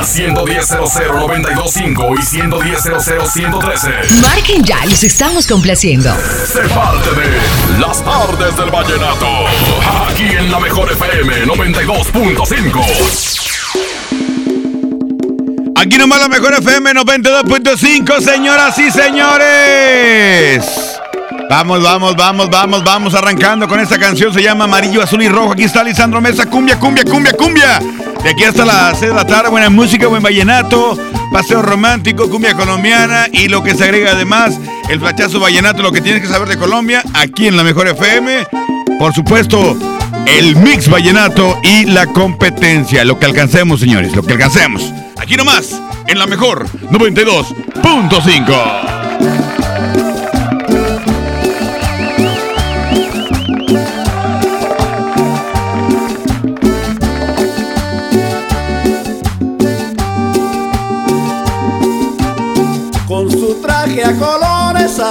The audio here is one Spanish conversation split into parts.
Al 110 925 y 110 113 Marquen ya, los estamos complaciendo. Se parte de Las tardes del vallenato. Aquí en la mejor FM 92.5. Aquí nomás la mejor FM 92.5, señoras y señores. Vamos, vamos, vamos, vamos, vamos arrancando con esta canción. Se llama Amarillo, Azul y Rojo. Aquí está Lisandro Mesa. Cumbia, cumbia, cumbia, cumbia. De aquí hasta las 6 de la tarde. Buena música, buen vallenato. Paseo romántico, cumbia colombiana. Y lo que se agrega además, el flachazo vallenato. Lo que tienes que saber de Colombia. Aquí en la mejor FM. Por supuesto, el mix vallenato y la competencia. Lo que alcancemos, señores. Lo que alcancemos. Aquí nomás, en la mejor 92.5.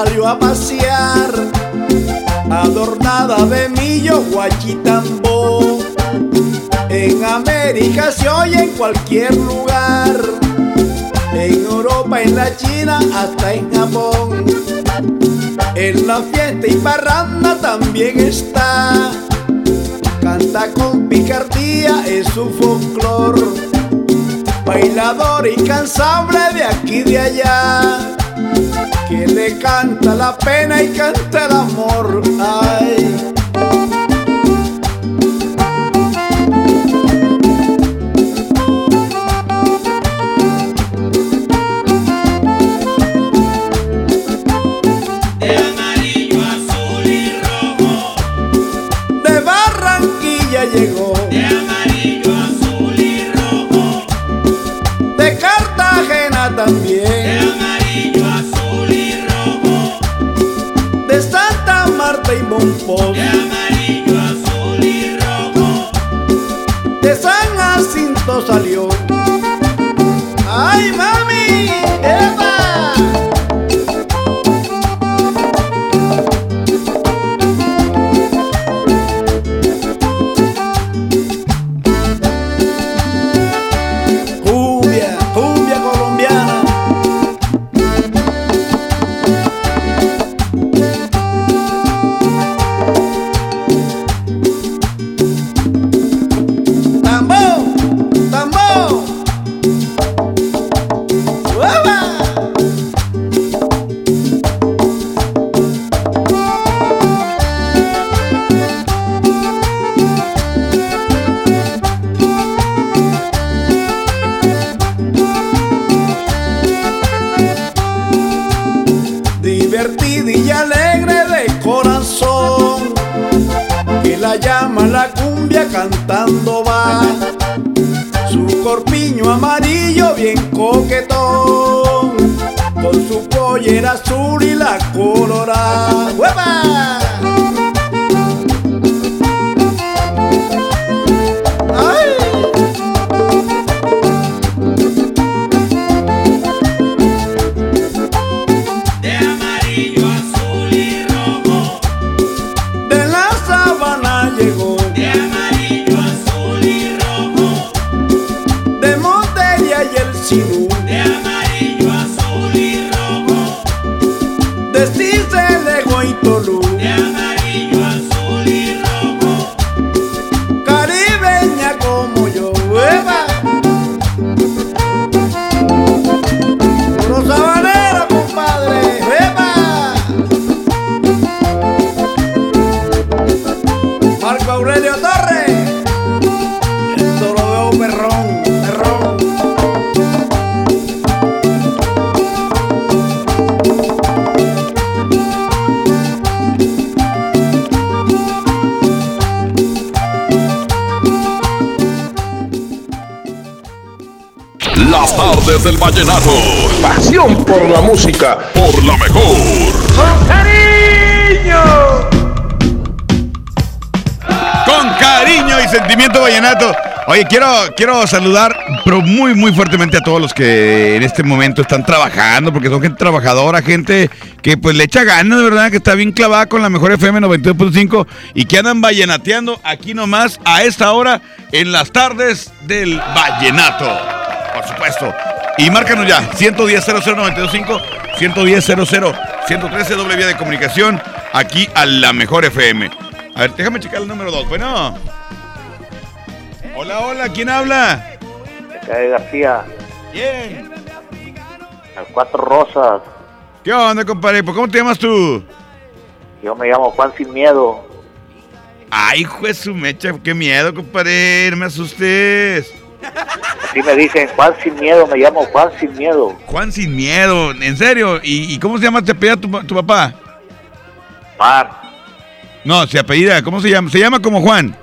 salió a pasear, adornada de millo guachitambo. En América se oye en cualquier lugar, en Europa, en la China, hasta en Japón. En la fiesta y parranda también está, canta con picardía, es su folclor bailador incansable de aquí y de allá, que le canta la pena y canta el amor. Ay. Del vallenato. Pasión por la música. Por la mejor. Con cariño y sentimiento vallenato. Oye, quiero, quiero saludar, pero muy, muy fuertemente a todos los que en este momento están trabajando, porque son gente trabajadora, gente que pues le echa ganas, de verdad, que está bien clavada con la mejor FM 92.5 y que andan vallenateando aquí nomás a esta hora en las tardes del vallenato. Por supuesto. Y márcanos ya, 110 00925 110 00 113 doble vía de comunicación aquí a la mejor FM. A ver, déjame checar el número 2. Bueno. Hola, hola, ¿quién habla? Cae García, Bien. las cuatro rosas. ¿Qué onda, compadre? ¿Por cómo te llamas tú? Yo me llamo Juan Sin Miedo. Ay, juez su mecha, qué miedo, compadre, no me asustes. Así me dicen, Juan Sin Miedo, me llamo Juan Sin Miedo. Juan sin miedo, en serio. ¿Y, y cómo se llama? ¿Te apellida tu, tu papá? Mar. No, se apellida, ¿cómo se llama? Se llama como Juan.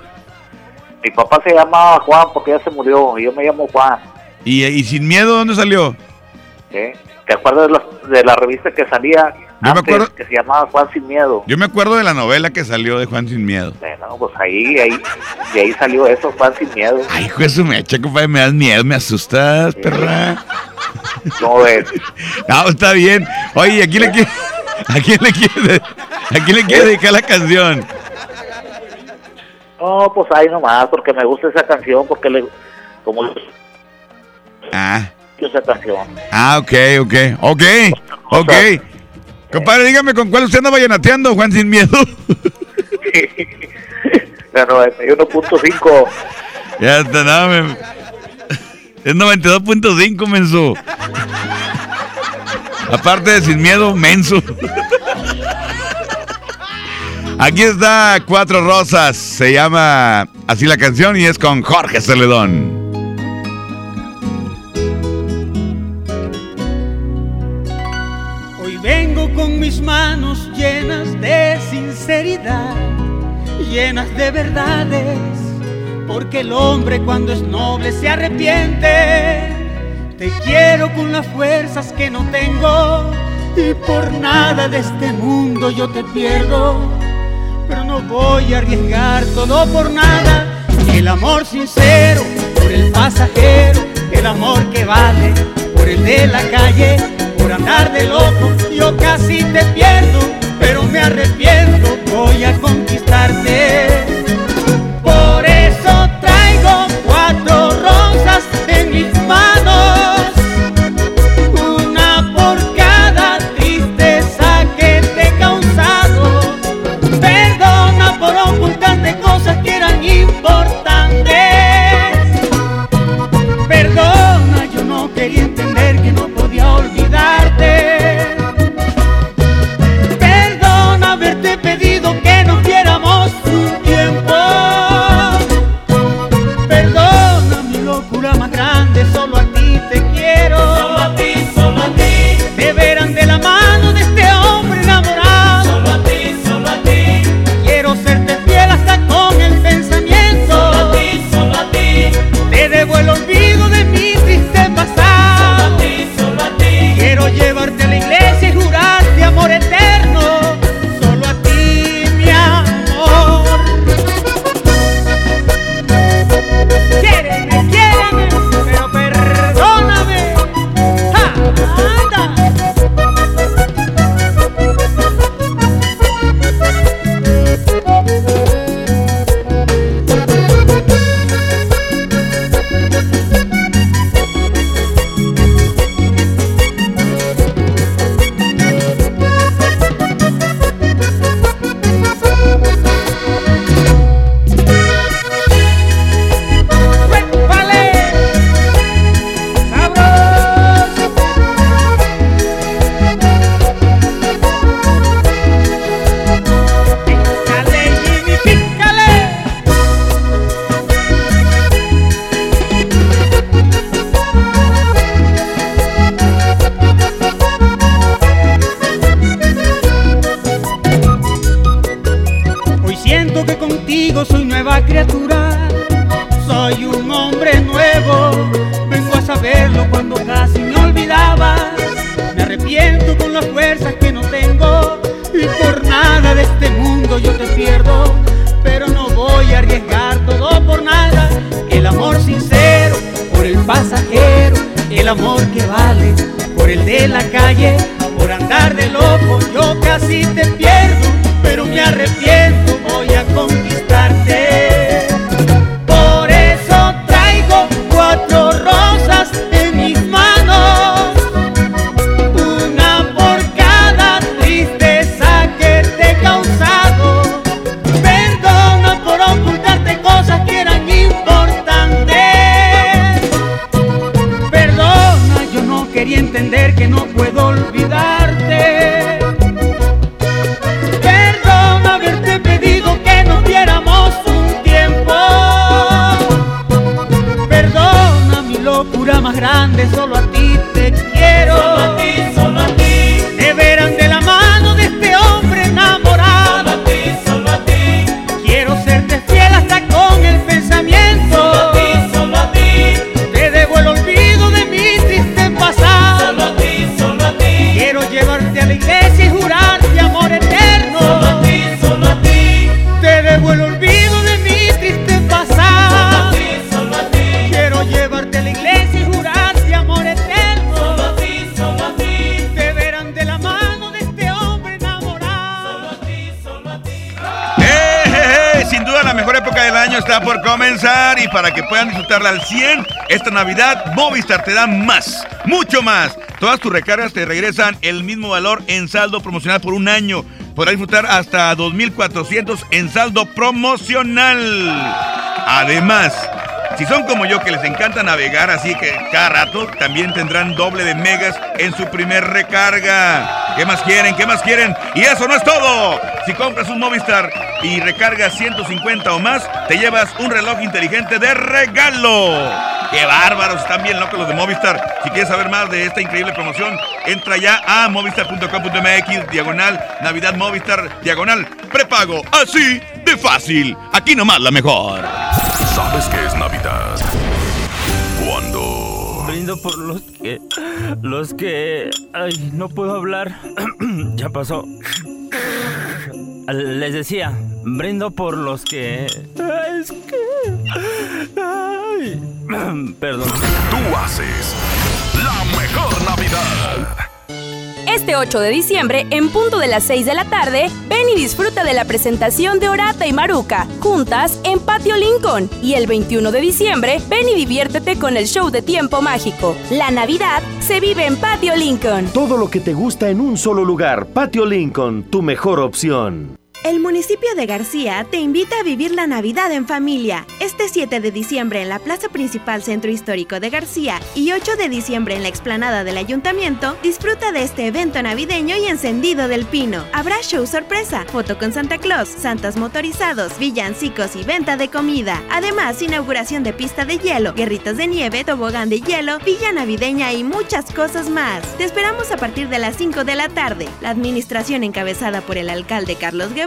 Mi papá se llamaba Juan porque ya se murió. y Yo me llamo Juan. ¿Y, y sin miedo dónde salió? ¿eh? ¿Te acuerdas de, la revista que salía me antes, acuerdo. que se llamaba Juan Sin Miedo? Yo me acuerdo de la novela que salió de Juan sin miedo. Bueno, pues ahí, ahí, de ahí salió eso, Juan Sin Miedo. Ay, juez su mecha, compadre, me das miedo, me asustas, perra. ¿Cómo ves? No, está bien. Oye, ¿a quién le quiere, a quién le quiere, a quién le quiere dedicar la canción? No, pues ahí nomás, porque me gusta esa canción, porque le, como Ah, esa canción. ah, ok, ok, ok, ok. Compadre, dígame con cuál usted anda vallenateando, Juan sin miedo. La 91.5. ya está, no, me- Es 92.5, menso. Aparte de sin miedo, menso. Aquí está Cuatro Rosas. Se llama así la canción y es con Jorge Celedón. Hoy vengo con mis manos llenas de sinceridad, llenas de verdades, porque el hombre cuando es noble se arrepiente. Te quiero con las fuerzas que no tengo y por nada de este mundo yo te pierdo, pero no voy a arriesgar todo por nada. El amor sincero por el pasajero, el amor que vale por el de la calle, por andar de loco. Yo casi te pierdo, pero me arrepiento, voy a conquistarte. Por eso traigo cuatro rosas en mis manos, para que puedan disfrutarla al 100, esta Navidad Movistar te da más, mucho más. Todas tus recargas te regresan el mismo valor en saldo promocional por un año. Podrás disfrutar hasta 2.400 en saldo promocional. Además, si son como yo que les encanta navegar así que cada rato, también tendrán doble de megas en su primer recarga. ¿Qué más quieren? ¿Qué más quieren? Y eso no es todo. Si compras un Movistar y recargas 150 o más, te llevas un reloj inteligente de regalo. ¡Qué bárbaros! Están bien locos los de Movistar. Si quieres saber más de esta increíble promoción, entra ya a movistar.com.mx, diagonal, Navidad Movistar, diagonal, prepago. Así de fácil. Aquí nomás la mejor. ¿Sabes qué es Navidad? Cuando... Brindo por los que. Los que. Ay, no puedo hablar. ya pasó. Les decía, brindo por los que. Es que. Ay. Perdón. Tú haces la mejor Navidad. Este 8 de diciembre, en punto de las 6 de la tarde, ven y disfruta de la presentación de Orata y Maruca, juntas en Patio Lincoln. Y el 21 de diciembre, ven y diviértete con el show de tiempo mágico. La Navidad se vive en Patio Lincoln. Todo lo que te gusta en un solo lugar. Patio Lincoln, tu mejor opción. El municipio de García te invita a vivir la Navidad en familia. Este 7 de diciembre en la Plaza Principal Centro Histórico de García y 8 de diciembre en la explanada del Ayuntamiento, disfruta de este evento navideño y encendido del pino. Habrá show sorpresa, foto con Santa Claus, santas motorizados, villancicos y venta de comida. Además, inauguración de pista de hielo, guerritos de nieve, tobogán de hielo, villa navideña y muchas cosas más. Te esperamos a partir de las 5 de la tarde. La administración encabezada por el alcalde Carlos Guevara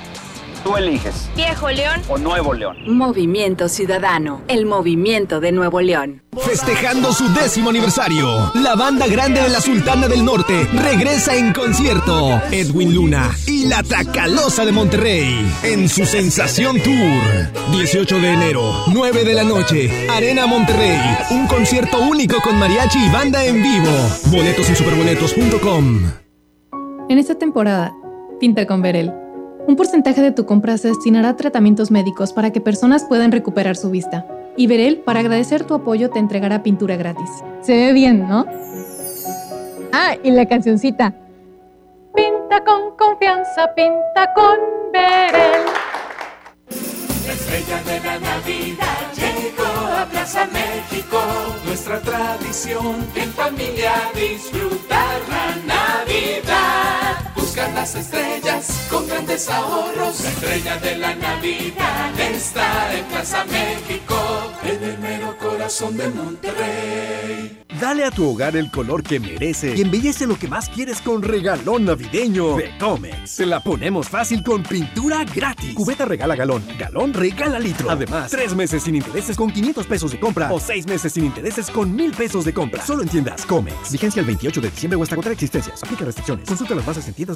Tú eliges. Viejo León o Nuevo León. Movimiento Ciudadano, el movimiento de Nuevo León. Festejando su décimo aniversario, la banda grande de la Sultana del Norte regresa en concierto. Edwin Luna y la Tracalosa de Monterrey en su Sensación Tour. 18 de enero, 9 de la noche, Arena Monterrey. Un concierto único con mariachi y banda en vivo. Boletos en superboletos.com. En esta temporada, pinta con Verel. Un porcentaje de tu compra se destinará a tratamientos médicos para que personas puedan recuperar su vista. Y Verel, para agradecer tu apoyo, te entregará pintura gratis. Se ve bien, ¿no? Ah, y la cancioncita. Pinta con confianza, pinta con Verel. La estrella de la Navidad llegó a Plaza México. Nuestra tradición en familia disfrutar la Navidad. Buscar las estrellas con grandes ahorros. La estrella de la Navidad está en Plaza México, en el mero corazón de Monterrey. Dale a tu hogar el color que merece y embellece lo que más quieres con regalón navideño de Comex. Se la ponemos fácil con pintura gratis. Cubeta regala galón, galón regala litro. Además, tres meses sin intereses con 500 pesos de compra o seis meses sin intereses con mil pesos de compra. Solo en tiendas Comex. Vigencia el 28 de diciembre o hasta contra existencias. Aplica restricciones. Consulta las bases en tiendas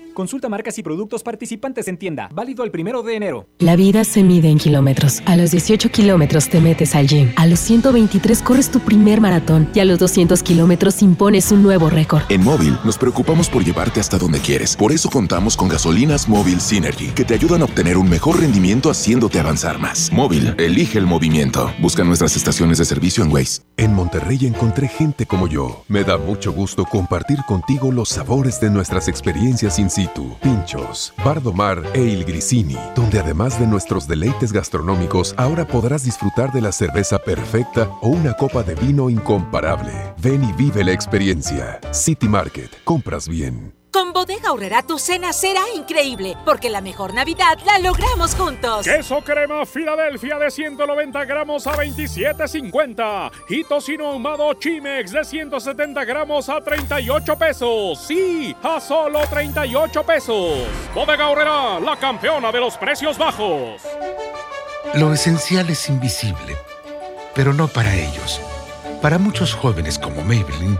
Consulta marcas y productos participantes en tienda. Válido el primero de enero. La vida se mide en kilómetros. A los 18 kilómetros te metes al gym. A los 123 corres tu primer maratón. Y a los 200 kilómetros impones un nuevo récord. En Móvil nos preocupamos por llevarte hasta donde quieres. Por eso contamos con gasolinas Móvil Synergy, que te ayudan a obtener un mejor rendimiento haciéndote avanzar más. Móvil, elige el movimiento. Busca nuestras estaciones de servicio en Waze. En Monterrey encontré gente como yo. Me da mucho gusto compartir contigo los sabores de nuestras experiencias sin Pinchos, Bardomar e Il Grisini, donde además de nuestros deleites gastronómicos, ahora podrás disfrutar de la cerveza perfecta o una copa de vino incomparable. Ven y vive la experiencia. City Market, compras bien. Con Bodega Horrera tu cena será increíble, porque la mejor Navidad la logramos juntos. Queso crema Filadelfia de 190 gramos a 27.50 y tocino ahumado Chimex de 170 gramos a 38 pesos. Sí, a solo 38 pesos. Bodega Horrera, la campeona de los precios bajos. Lo esencial es invisible, pero no para ellos. Para muchos jóvenes como Maybelline,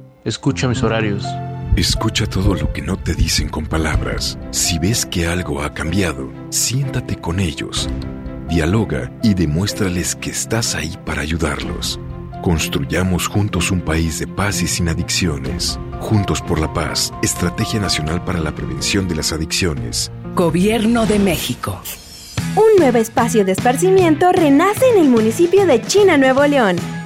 Escucha mis horarios. Escucha todo lo que no te dicen con palabras. Si ves que algo ha cambiado, siéntate con ellos. Dialoga y demuéstrales que estás ahí para ayudarlos. Construyamos juntos un país de paz y sin adicciones. Juntos por la paz, Estrategia Nacional para la Prevención de las Adicciones. Gobierno de México. Un nuevo espacio de esparcimiento renace en el municipio de China, Nuevo León.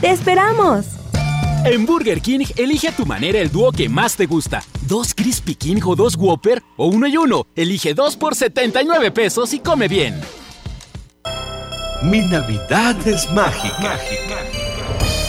¡Te esperamos! En Burger King, elige a tu manera el dúo que más te gusta. Dos Crispy King o dos Whopper o uno y uno. Elige dos por 79 pesos y come bien. Mi Navidad es mágica.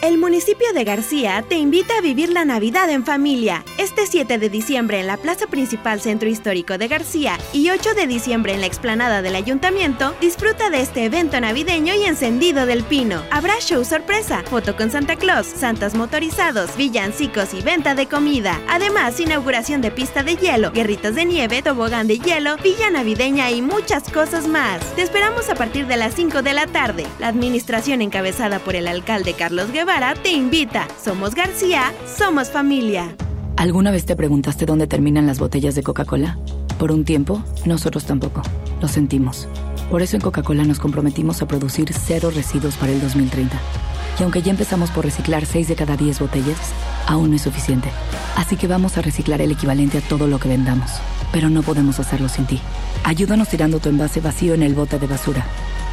El municipio de García te invita a vivir la Navidad en familia. Este 7 de diciembre en la Plaza Principal Centro Histórico de García y 8 de diciembre en la explanada del Ayuntamiento, disfruta de este evento navideño y encendido del pino. Habrá show sorpresa, foto con Santa Claus, santas motorizados, villancicos y venta de comida. Además, inauguración de pista de hielo, guerritas de nieve, tobogán de hielo, villa navideña y muchas cosas más. Te esperamos a partir de las 5 de la tarde. La administración encabezada por el alcalde Carlos Guevara te invita. Somos García, somos familia. ¿Alguna vez te preguntaste dónde terminan las botellas de Coca-Cola? Por un tiempo, nosotros tampoco. Lo sentimos. Por eso en Coca-Cola nos comprometimos a producir cero residuos para el 2030. Y aunque ya empezamos por reciclar 6 de cada 10 botellas, aún no es suficiente. Así que vamos a reciclar el equivalente a todo lo que vendamos. Pero no podemos hacerlo sin ti. Ayúdanos tirando tu envase vacío en el bote de basura.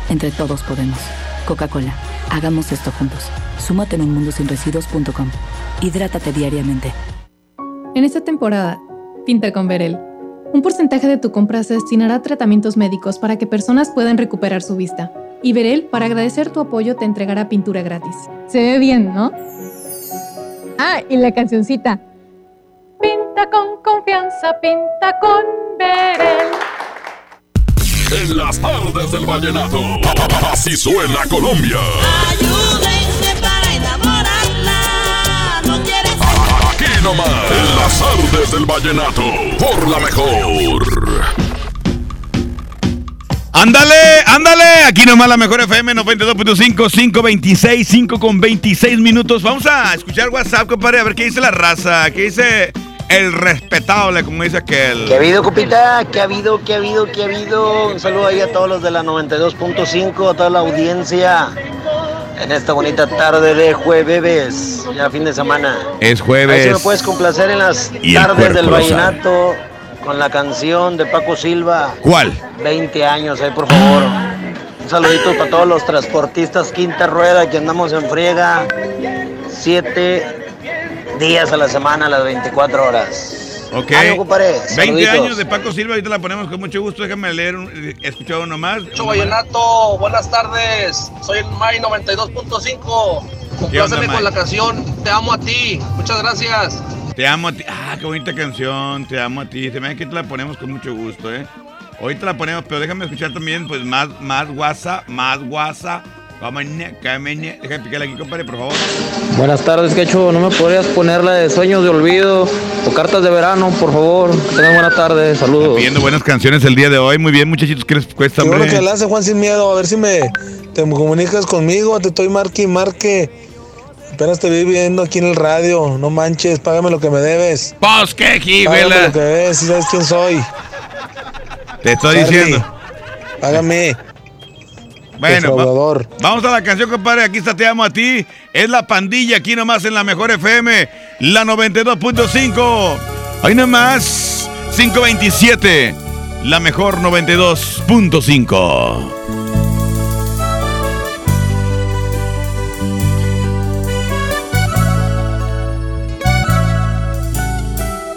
Entre todos podemos. Coca-Cola, hagamos esto juntos. Súmate en unmundosinresiduos.com. Hidrátate diariamente. En esta temporada, pinta con Verel. Un porcentaje de tu compra se destinará a tratamientos médicos para que personas puedan recuperar su vista. Y Verel, para agradecer tu apoyo, te entregará pintura gratis. Se ve bien, ¿no? Ah, y la cancioncita. Pinta con confianza, pinta con Verel. En las tardes del vallenato, así suena Colombia. Ayúdenme para enamorarla. No quieres. Aquí nomás, en las tardes del vallenato, por la mejor. Ándale, ándale, aquí nomás la mejor FM 92.5, 526, 5 con 26 minutos. Vamos a escuchar WhatsApp, compadre, a ver qué dice la raza, qué dice el respetable, como dice aquel. ¿Qué ha habido, Cupita? ¿Qué ha habido? ¿Qué ha habido? ¿Qué ha habido? Un saludo ahí a todos los de la 92.5, a toda la audiencia. En esta bonita tarde de jueves, ya fin de semana. Es si jueves. me puedes complacer en las el tardes del vallenato con la canción de Paco Silva. ¿Cuál? 20 años, ahí por favor. Un saludito para todos los transportistas quinta rueda que andamos en friega. Siete días a la semana, a las 24 horas. Ok. Ánimo, compadre. 20 Saluditos. años de Paco Silva, ahorita la ponemos con mucho gusto. Déjame leer, un, escuchar uno más. Mucho vallenato, buenas tardes. Soy el May 92.5. Compláceme con la canción Te amo a ti. Muchas gracias. Te amo a ti. Ah, qué bonita canción. Te amo a ti. Se me hace que te la ponemos con mucho gusto, ¿eh? Ahorita la ponemos, pero déjame escuchar también, pues, más, más WhatsApp, más WhatsApp. Cámane. Déjame picarle aquí, compadre, por favor. Buenas tardes, Quecho. ¿No me podrías poner la de Sueños de Olvido o Cartas de Verano, por favor? Que tengan buena tarde. Saludos. Pidiendo buenas canciones el día de hoy. Muy bien, muchachitos, ¿qué les cuesta, Qué bueno hombre? que le hace Juan sin miedo. A ver si me te comunicas conmigo. Te estoy marque y marque. Apenas te vi viendo aquí en el radio. No manches, págame lo que me debes. Pues qué, Págame lo que me debes, si sabes quién soy. Te estoy Charlie, diciendo. Págame. Bueno, va- vamos a la canción, compadre. Aquí está Te Amo a Ti. Es la pandilla aquí nomás en la mejor FM, la 92.5. Ahí nomás, 527, la mejor 92.5.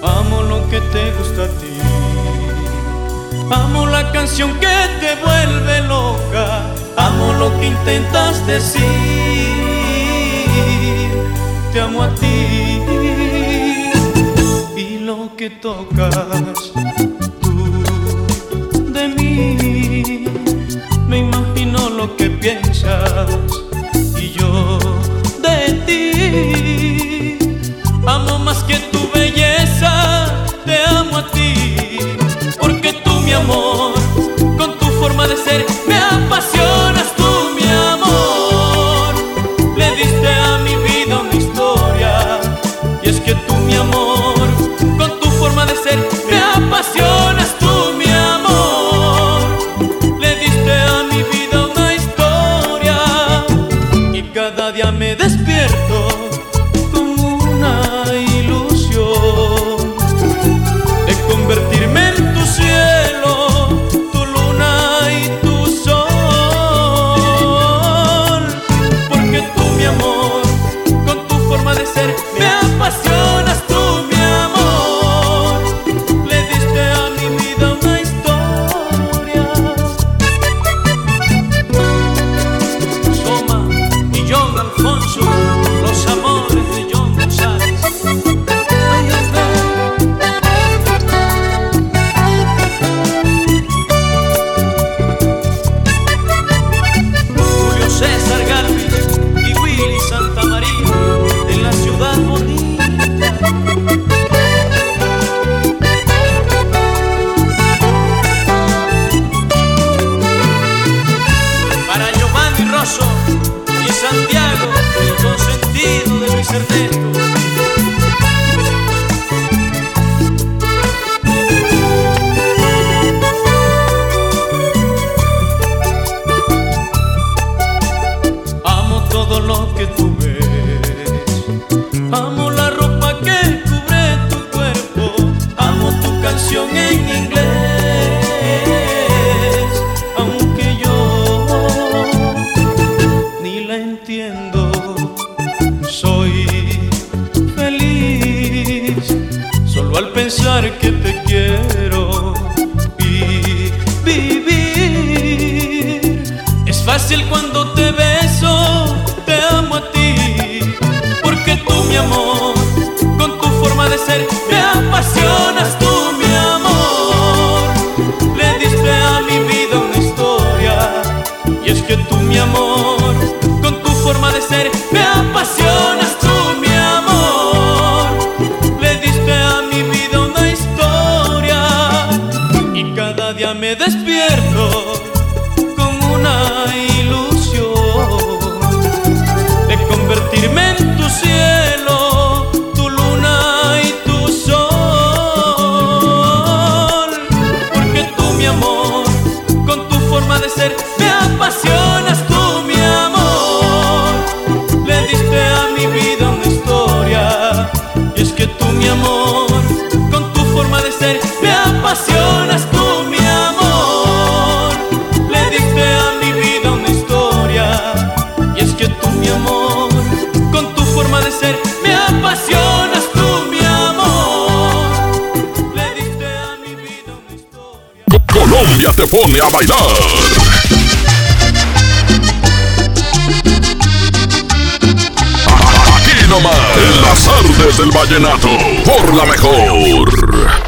Amo lo que te gusta a ti. Amo la canción que te vuelve loca. Lo que intentas decir. Te amo a ti. Y lo que tocas tú de mí. Me imagino lo que piensas. Y yo de ti. Amo más que tu belleza, te amo a ti, pensar que te quiero y vivir. Es fácil cuando te beso, te amo a ti, porque tú mi amor, con tu forma de ser, Te pone a bailar. Aquí nomás, en las artes del vallenato, por la mejor.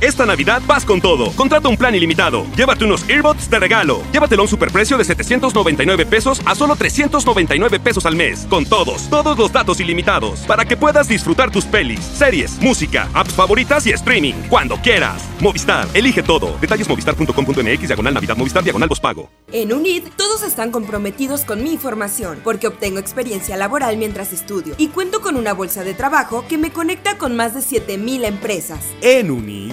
Esta Navidad vas con todo. Contrata un plan ilimitado. Llévate unos earbuds de regalo. Llévatelo a un superprecio de 799 pesos a solo 399 pesos al mes. Con todos, todos los datos ilimitados. Para que puedas disfrutar tus pelis, series, música, apps favoritas y streaming. Cuando quieras. Movistar, elige todo. Detalles movistar.com.mx, diagonal Navidad, Movistar, diagonal pago. En UNID, todos están comprometidos con mi información, porque obtengo experiencia laboral mientras estudio y cuento con una bolsa de trabajo que me conecta con más de 7000 empresas. En UNID,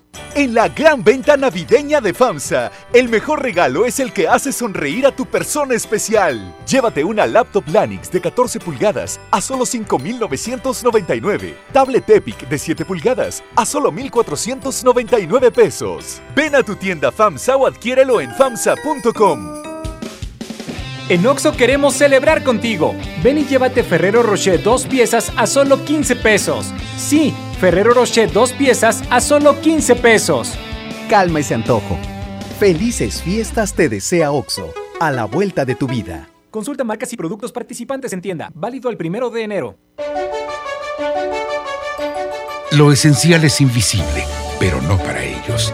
En la gran venta navideña de FAMSA, el mejor regalo es el que hace sonreír a tu persona especial. Llévate una laptop Lanix de 14 pulgadas a solo 5,999. Tablet Epic de 7 pulgadas a solo 1,499 pesos. Ven a tu tienda FAMSA o adquiérelo en FAMSA.com. En Oxo queremos celebrar contigo. Ven y llévate Ferrero Rocher dos piezas a solo 15 pesos. Sí, Ferrero Rocher dos piezas a solo 15 pesos. Calma ese antojo. Felices fiestas te desea Oxo, a la vuelta de tu vida. Consulta marcas y productos participantes en tienda. Válido el primero de enero. Lo esencial es invisible, pero no para ellos.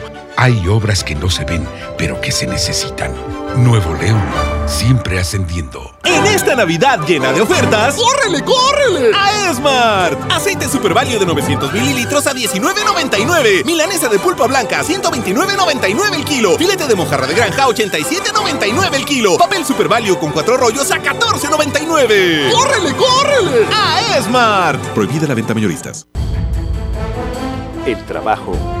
Hay obras que no se ven, pero que se necesitan. Nuevo León, siempre ascendiendo. En esta Navidad llena de ofertas, ¡córrele, córrele! A Esmart. Aceite Super Value de 900 mililitros a 19.99. Milanesa de pulpa blanca a 129.99 el kilo. Filete de mojarra de granja a 87.99 el kilo. Papel Super Value con cuatro rollos a 14.99. ¡Córrele, córrele! A Esmart. Prohibida la venta mayoristas. El trabajo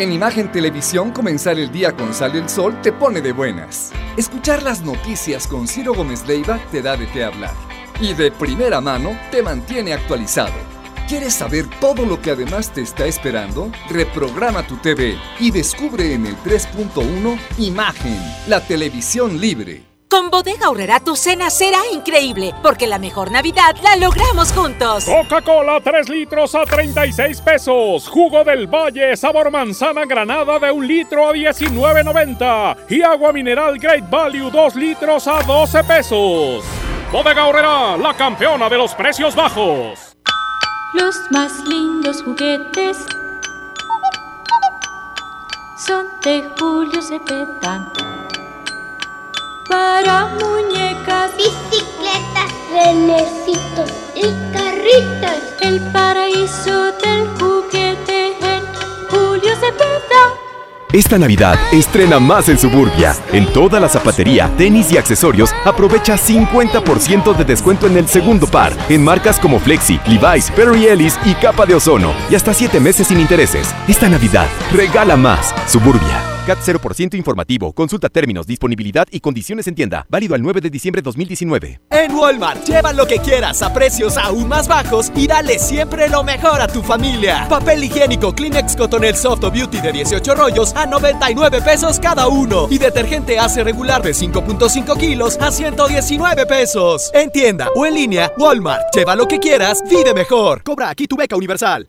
En Imagen Televisión, comenzar el día con Sale el Sol te pone de buenas. Escuchar las noticias con Ciro Gómez Leiva te da de qué hablar. Y de primera mano te mantiene actualizado. ¿Quieres saber todo lo que además te está esperando? Reprograma tu TV y descubre en el 3.1 Imagen, la televisión libre. Con Bodega Aurrera tu cena será increíble, porque la mejor Navidad la logramos juntos. Coca-Cola 3 litros a 36 pesos. Jugo del Valle sabor manzana granada de un litro a 19.90. Y agua mineral Great Value 2 litros a 12 pesos. Bodega Aurrera, la campeona de los precios bajos. Los más lindos juguetes son de Julio Cepeda. Para muñecas, bicicletas, renecitos y carritos. El paraíso del juguete en Julio Cepeda. Esta Navidad estrena más en Suburbia. En toda la zapatería, tenis y accesorios, aprovecha 50% de descuento en el segundo par, en marcas como Flexi, Levi's, Perry Ellis y Capa de Ozono, y hasta 7 meses sin intereses. Esta Navidad, regala más. Suburbia. CAT 0% informativo. Consulta términos, disponibilidad y condiciones en tienda. Válido al 9 de diciembre 2019. En Walmart, lleva lo que quieras a precios aún más bajos y dale siempre lo mejor a tu familia. Papel higiénico Kleenex Cotonel Soft Beauty de 18 rollos a 99 pesos cada uno. Y detergente hace regular de 5.5 kilos a 119 pesos. En tienda o en línea, Walmart. Lleva lo que quieras, vive mejor. Cobra aquí tu beca universal.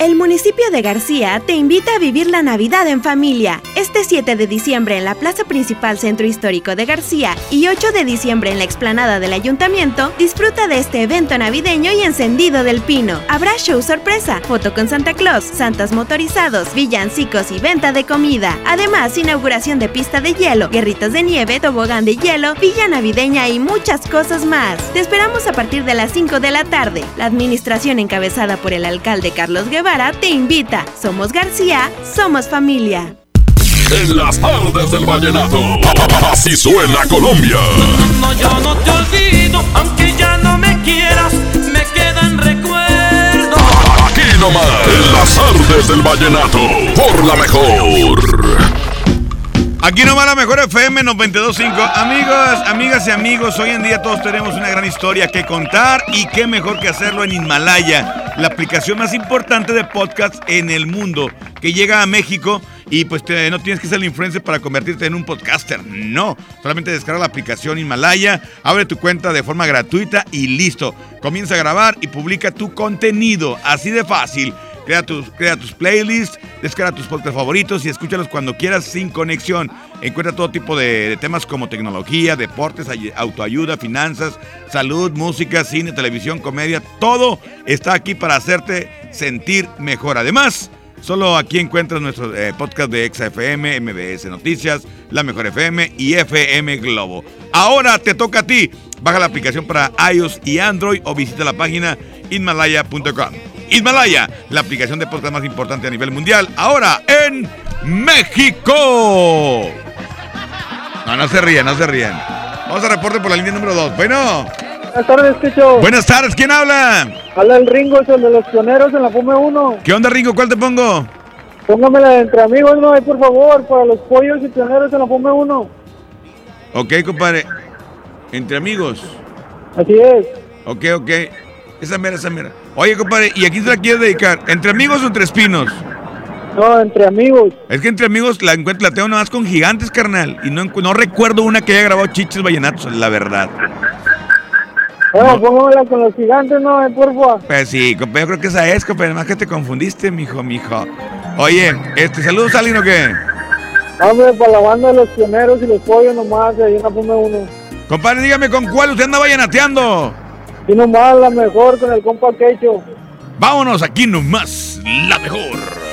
El municipio de García te invita a vivir la Navidad en familia. Este 7 de diciembre en la Plaza Principal Centro Histórico de García y 8 de diciembre en la explanada del Ayuntamiento, disfruta de este evento navideño y encendido del pino. Habrá show sorpresa, foto con Santa Claus, santas motorizados, villancicos y venta de comida. Además, inauguración de pista de hielo, guerritos de nieve, tobogán de hielo, villa navideña y muchas cosas más. Te esperamos a partir de las 5 de la tarde. La administración encabezada por el alcalde Carlos Guevara te invita. Somos García, somos familia. En las tardes del vallenato, así suena Colombia. No, yo no te olvido, aunque ya no me quieras, me quedan recuerdos. Aquí nomás, en las tardes del vallenato, por la mejor. Aquí nomás la mejor FM 92.5. Amigos, amigas y amigos, hoy en día todos tenemos una gran historia que contar y qué mejor que hacerlo en Himalaya, la aplicación más importante de podcast en el mundo, que llega a México y pues no tienes que ser el influencer para convertirte en un podcaster, no. Solamente descarga la aplicación Himalaya, abre tu cuenta de forma gratuita y listo. Comienza a grabar y publica tu contenido, así de fácil. Crea tus, crea tus playlists, descarga tus podcasts favoritos y escúchalos cuando quieras sin conexión. Encuentra todo tipo de, temas como tecnología, deportes, ay- autoayuda, finanzas, salud, música, cine, televisión, comedia. Todo está aquí para hacerte sentir mejor. Además, solo aquí encuentras nuestro eh, podcast de ExaFM, MBS Noticias, La Mejor FM y FM Globo. Ahora te toca a ti. Baja la aplicación para iOS y Android o visita la página inmalaya.com. Himalaya, la aplicación de podcast más importante a nivel mundial, ahora en México. No, no se ríen, no se ríen. Vamos a reporte por la línea número 2. Bueno, Buenas tardes, Quecho. buenas tardes, ¿quién habla? Habla el Ringo, el de los pioneros en la Fume 1. ¿Qué onda, Ringo? ¿Cuál te pongo? Póngamela de entre amigos, no, por favor, para los pollos y pioneros se la ponme uno. Ok, compadre. Entre amigos. Así es. Ok, ok. Esa mera, esa mera. Oye, compadre, ¿y aquí te la quieres dedicar? ¿Entre amigos o entre espinos? No, entre amigos. Es que entre amigos la encuentro, la tengo nada más con gigantes, carnal. Y no, no recuerdo una que haya grabado chiches vallenatos, la verdad. Bueno, póngamela con los gigantes, no, ahí, por favor. Pues sí, compadre, yo creo que esa es, compadre. Más que te confundiste, mijo, mijo. Oye, este, saludos a alguien o qué? Hombre, para la banda de los pioneros y los pollos nomás, ahí una ponme uno. Compadre, dígame con cuál usted anda vallenateando. Y nomás la mejor con el compa Quecho. Vámonos aquí nomás, la mejor.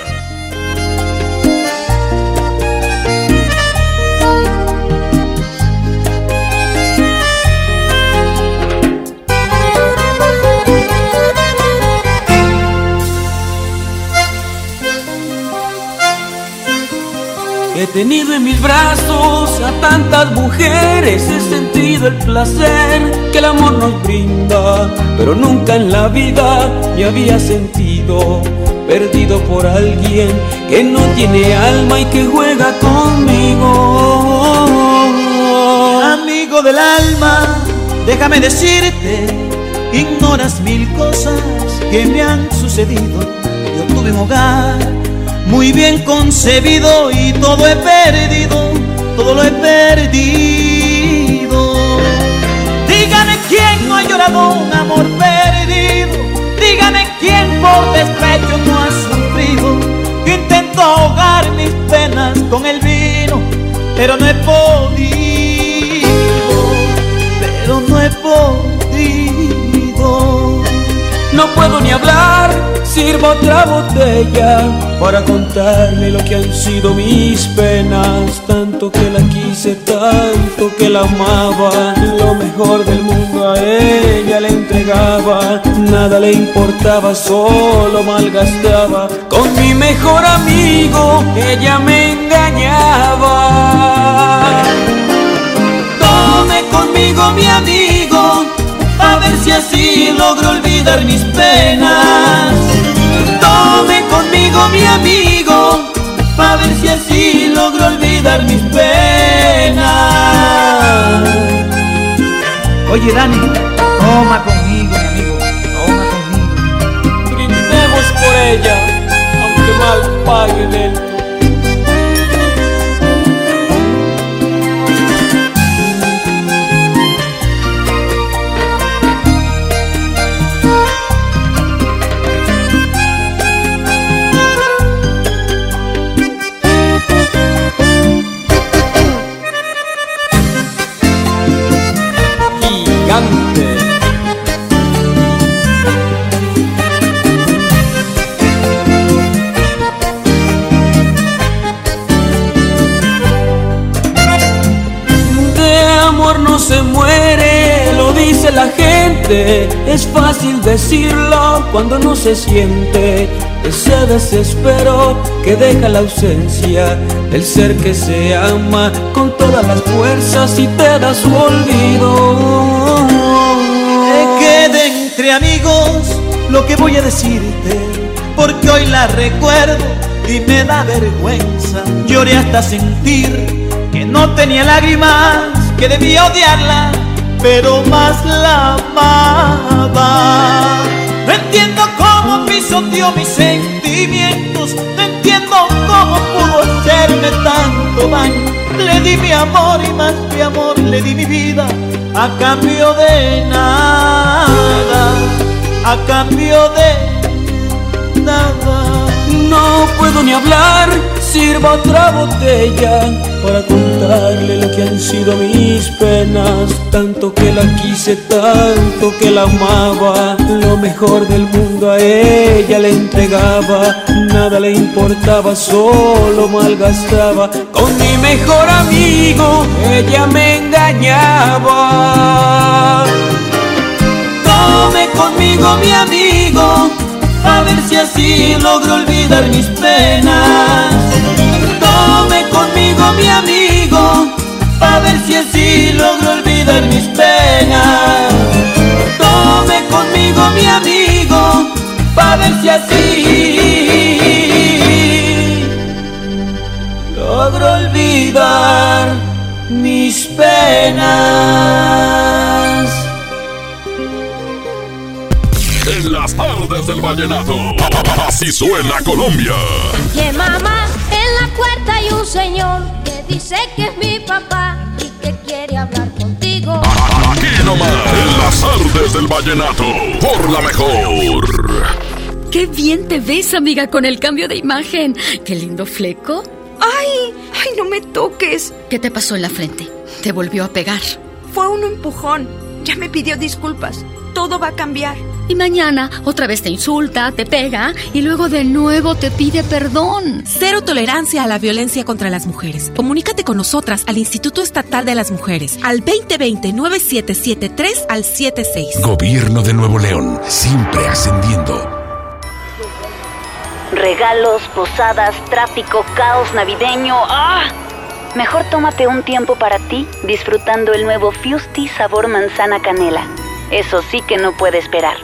He tenido en mis brazos a tantas mujeres, he sentido el placer que el amor nos brinda, pero nunca en la vida me había sentido perdido por alguien que no tiene alma y que juega conmigo. Amigo del alma, déjame decirte, ignoras mil cosas que me han sucedido. Yo tuve un hogar muy bien concebido y todo he perdido, todo lo he perdido. Dígame quién no ha llorado un amor perdido, dígame quién por despecho no ha sufrido. Intento ahogar mis penas con el vino, pero no he podido, pero no he podido. No puedo ni hablar, sirvo otra botella para contarle lo que han sido mis penas. Tanto que la quise, tanto que la amaba. Lo mejor del mundo a ella le entregaba. Nada le importaba, solo malgastaba. Con mi mejor amigo, ella me engañaba. Tome conmigo, mi amigo a ver si así logro olvidar mis penas. Tome conmigo mi amigo, a ver si así logro olvidar mis penas. Oye, Dani, toma conmigo, mi amigo, toma conmigo. Brindemos por ella, aunque mal pague él. Se muere, lo dice la gente. Es fácil decirlo cuando no se siente ese desespero que deja la ausencia del ser que se ama con todas las fuerzas y te da su olvido. Que quede entre amigos lo que voy a decirte, porque hoy la recuerdo y me da vergüenza. Lloré hasta sentir que no tenía lágrimas, que debía odiarla, pero más la amaba. No entiendo cómo pisoteó mis sentimientos, no entiendo cómo pudo hacerme tanto daño. Le di mi amor y más mi amor, le di mi vida a cambio de nada, a cambio de nada. No puedo ni hablar, sirva otra botella para contarle lo que han sido mis penas. Tanto que la quise, tanto que la amaba. Lo mejor del mundo a ella le entregaba. Nada le importaba, solo malgastaba. Con mi mejor amigo, ella me engañaba. Tome conmigo mi amigo, a ver si así logro olvidar mis penas. Tome conmigo mi amigo, a ver si así logro olvidar mis penas. Tome conmigo mi amigo, a ver si así logro olvidar mis penas. Las tardes del vallenato. Así suena Colombia. Que mamá, en la puerta hay un señor que dice que es mi papá y que quiere hablar contigo. Aquí nomás, en las tardes del vallenato, por la mejor. ¡Qué bien te ves, amiga, con el cambio de imagen! ¡Qué lindo fleco! ¡Ay! ¡Ay, no me toques! ¿Qué te pasó en la frente? ¿Te volvió a pegar? Fue un empujón. Ya me pidió disculpas. Todo va a cambiar. Y mañana otra vez te insulta, te pega y luego de nuevo te pide perdón. Cero tolerancia a la violencia contra las mujeres. Comunícate con nosotras al Instituto Estatal de las Mujeres al 2020-9773 al 76. Gobierno de Nuevo León, siempre ascendiendo. Regalos, posadas, tráfico, caos navideño. ¡Ah! Mejor tómate un tiempo para ti disfrutando el nuevo Fusti sabor manzana canela. Eso sí que no puede esperar.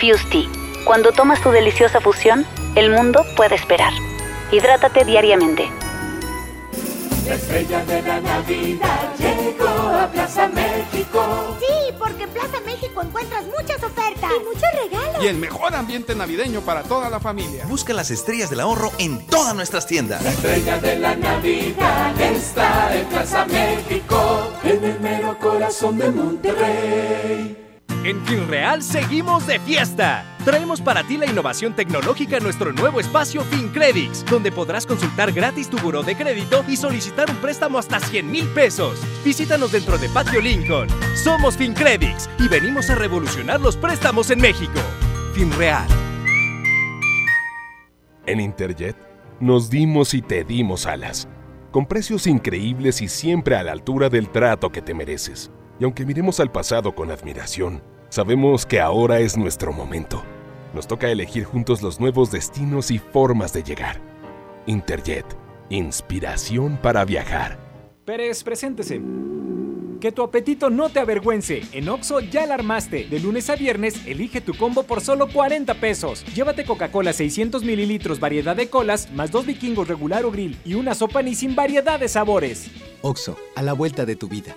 Fusti. Cuando tomas tu deliciosa fusión, el mundo puede esperar. Hidrátate diariamente. La estrella de la Navidad llegó a Plaza México. Sí, porque en Plaza México encuentras muchas ofertas y muchos regalos. Y el mejor ambiente navideño para toda la familia. Busca las estrellas del ahorro en todas nuestras tiendas. La estrella de la Navidad está en Plaza México, en el mero corazón de Monterrey. En FinReal seguimos de fiesta. Traemos para ti la innovación tecnológica en nuestro nuevo espacio FinCredits, donde podrás consultar gratis tu buró de crédito y solicitar un préstamo hasta 100 mil pesos. Visítanos dentro de Patio Lincoln. Somos FinCredits y venimos a revolucionar los préstamos en México. FinReal. En Interjet nos dimos y te dimos alas, con precios increíbles y siempre a la altura del trato que te mereces. Y aunque miremos al pasado con admiración, sabemos que ahora es nuestro momento. Nos toca elegir juntos los nuevos destinos y formas de llegar. Interjet, inspiración para viajar. Pérez, preséntese. Que tu apetito no te avergüence. En Oxo ya la armaste. De lunes a viernes, elige tu combo por solo 40 pesos. Llévate Coca-Cola 600 mililitros, variedad de colas, más dos vikingos regular o grill y una sopa ni sin variedad de sabores. Oxo, a la vuelta de tu vida.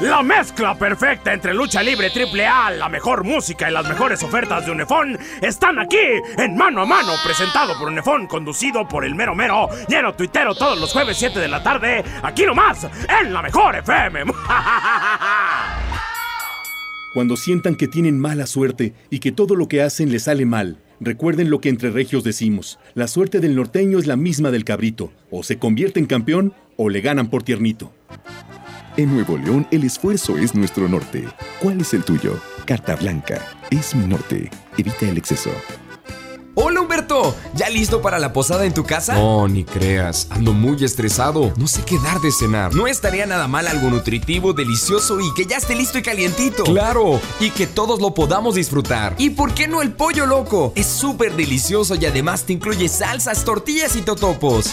La mezcla perfecta entre lucha libre triple A, la mejor música y las mejores ofertas de Unefón están aquí en Mano a Mano, presentado por Unefón, conducido por el mero mero, lleno tuitero todos los jueves 7 de la tarde, aquí nomás, en la mejor FM. Cuando sientan que tienen mala suerte y que todo lo que hacen les sale mal, recuerden lo que entre regios decimos, la suerte del norteño es la misma del cabrito, o se convierte en campeón o le ganan por tiernito. En Nuevo León el esfuerzo es nuestro norte. ¿Cuál es el tuyo? Carta Blanca. Es mi norte. Evita el exceso. Hola Humberto, ¿ya listo para la posada en tu casa? No, ni creas, ando muy estresado. No sé qué dar de cenar. No estaría nada mal algo nutritivo, delicioso y que ya esté listo y calientito. Claro, y que todos lo podamos disfrutar. ¿Y por qué no el pollo loco? Es súper delicioso y además te incluye salsas, tortillas y totopos.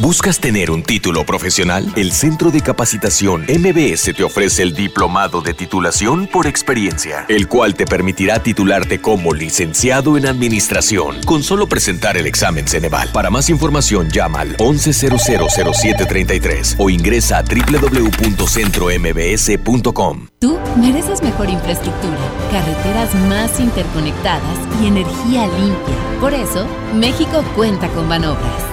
¿Buscas tener un título profesional? El Centro de Capacitación MBS te ofrece el Diplomado de Titulación por Experiencia, el cual te permitirá titularte como licenciado en Administración con solo presentar el examen Ceneval. Para más información llama al 11000733 o ingresa a www.centrombs.com. Tú mereces mejor infraestructura, carreteras más interconectadas y energía limpia. Por eso, México cuenta con Banobras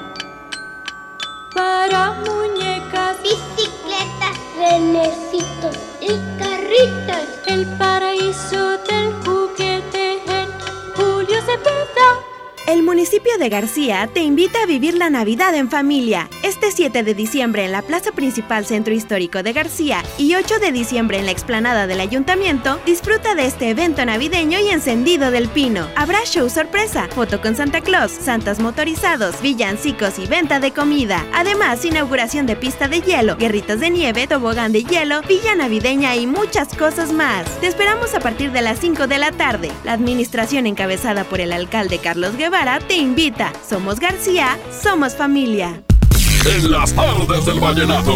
para muñecas, bicicletas, renecitos y carritos. El paraíso del juguete en Julio Cepeda. El municipio de García te invita a vivir la Navidad en familia. Este 7 de diciembre en la Plaza Principal Centro Histórico de García y 8 de diciembre en la explanada del Ayuntamiento, disfruta de este evento navideño y encendido del pino. Habrá show sorpresa, foto con Santa Claus, santas motorizados, villancicos y venta de comida. Además, inauguración de pista de hielo, guerritos de nieve, tobogán de hielo, villa navideña y muchas cosas más. Te esperamos a partir de las 5 de la tarde. La administración encabezada por el alcalde Carlos Guevara te invita. Somos García, somos familia. En las tardes del vallenato,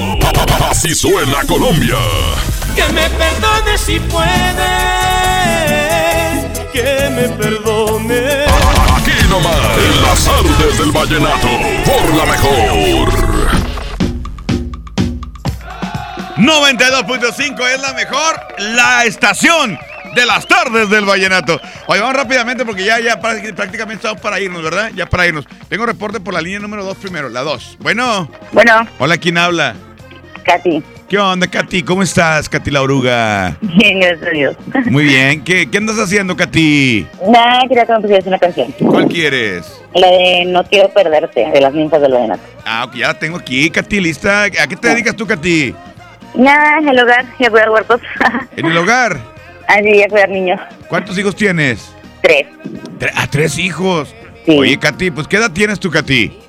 así suena Colombia. Que me perdone si puede, que me perdone. Aquí nomás, en las tardes del vallenato, por la mejor. 92.5 es la mejor, la estación de las tardes del vallenato. Oye, vamos rápidamente porque ya, ya prácticamente estamos para irnos, ¿verdad? Ya para irnos. Tengo reporte por la línea número 2 primero, la 2. Bueno. Bueno. Hola, ¿quién habla? Katy. ¿Qué onda, Katy? ¿Cómo estás, Katy la oruga? Bien, gracias a Dios. Muy bien. ¿Qué, qué andas haciendo, Katy? Nada, quería que me pusieras una canción. ¿Cuál quieres? La de No quiero perderte, de las ninfas del vallenato. Ah, ok, ya la tengo aquí, Katy, lista. ¿A qué te dedicas tú, Katy? Nada, en el hogar y a cuidar huertos. ¿En el hogar? Ah, sí, a cuidar niños. ¿Cuántos hijos tienes? Tres. ¿A tres hijos? Oye, Katy, pues ¿qué edad tienes tú, Katy?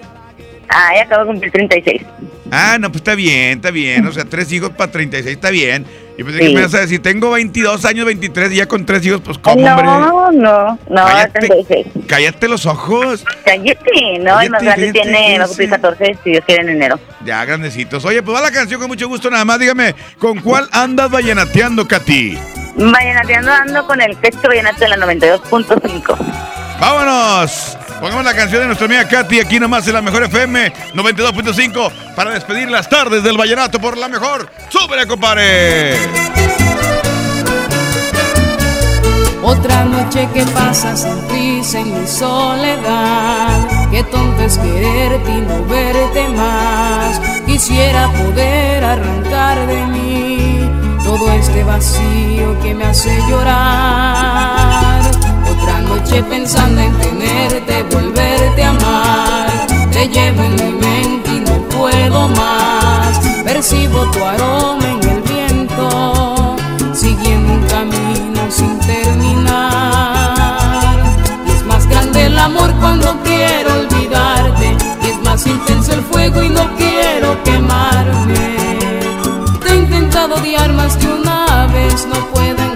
Ah, ya acabo de cumplir 36. Ah, no, pues está bien, está bien. O sea, tres hijos para 36 está bien. Y pues, ¿qué me vas a decir? Tengo 22 años, 23 y ya con tres hijos, pues ¿cómo, no, hombre? No, no, no, cállate, 36. Cállate los ojos. Cállate, no, el más grande tiene, va a cumplir 14, si Dios quiere, en enero. Ya, grandecitos. Oye, pues va la canción con mucho gusto, nada más dígame, ¿con cuál andas vallenateando, Katy? Vallenateando ando con el texto vallenato de la 92.5. ¡Vámonos! Pongamos la canción de nuestra amiga Katy aquí nomás en la mejor FM 92.5 para despedir las tardes del vallenato por la mejor. ¡Súbele, compadre! Otra noche que pasa sin prisa en mi soledad. Qué tonto es quererte y no verte más. Quisiera poder arrancar de mí todo este vacío que me hace llorar. Otra noche pensando en tenerte, volverte a amar. Te llevo en mi mente y no puedo más. Percibo tu aroma en el viento, siguiendo un camino sin terminar. Y es más grande el amor cuando quiero olvidarte. Y es más intenso el fuego y no quiero quemarme. Odiar más que una vez, no puedo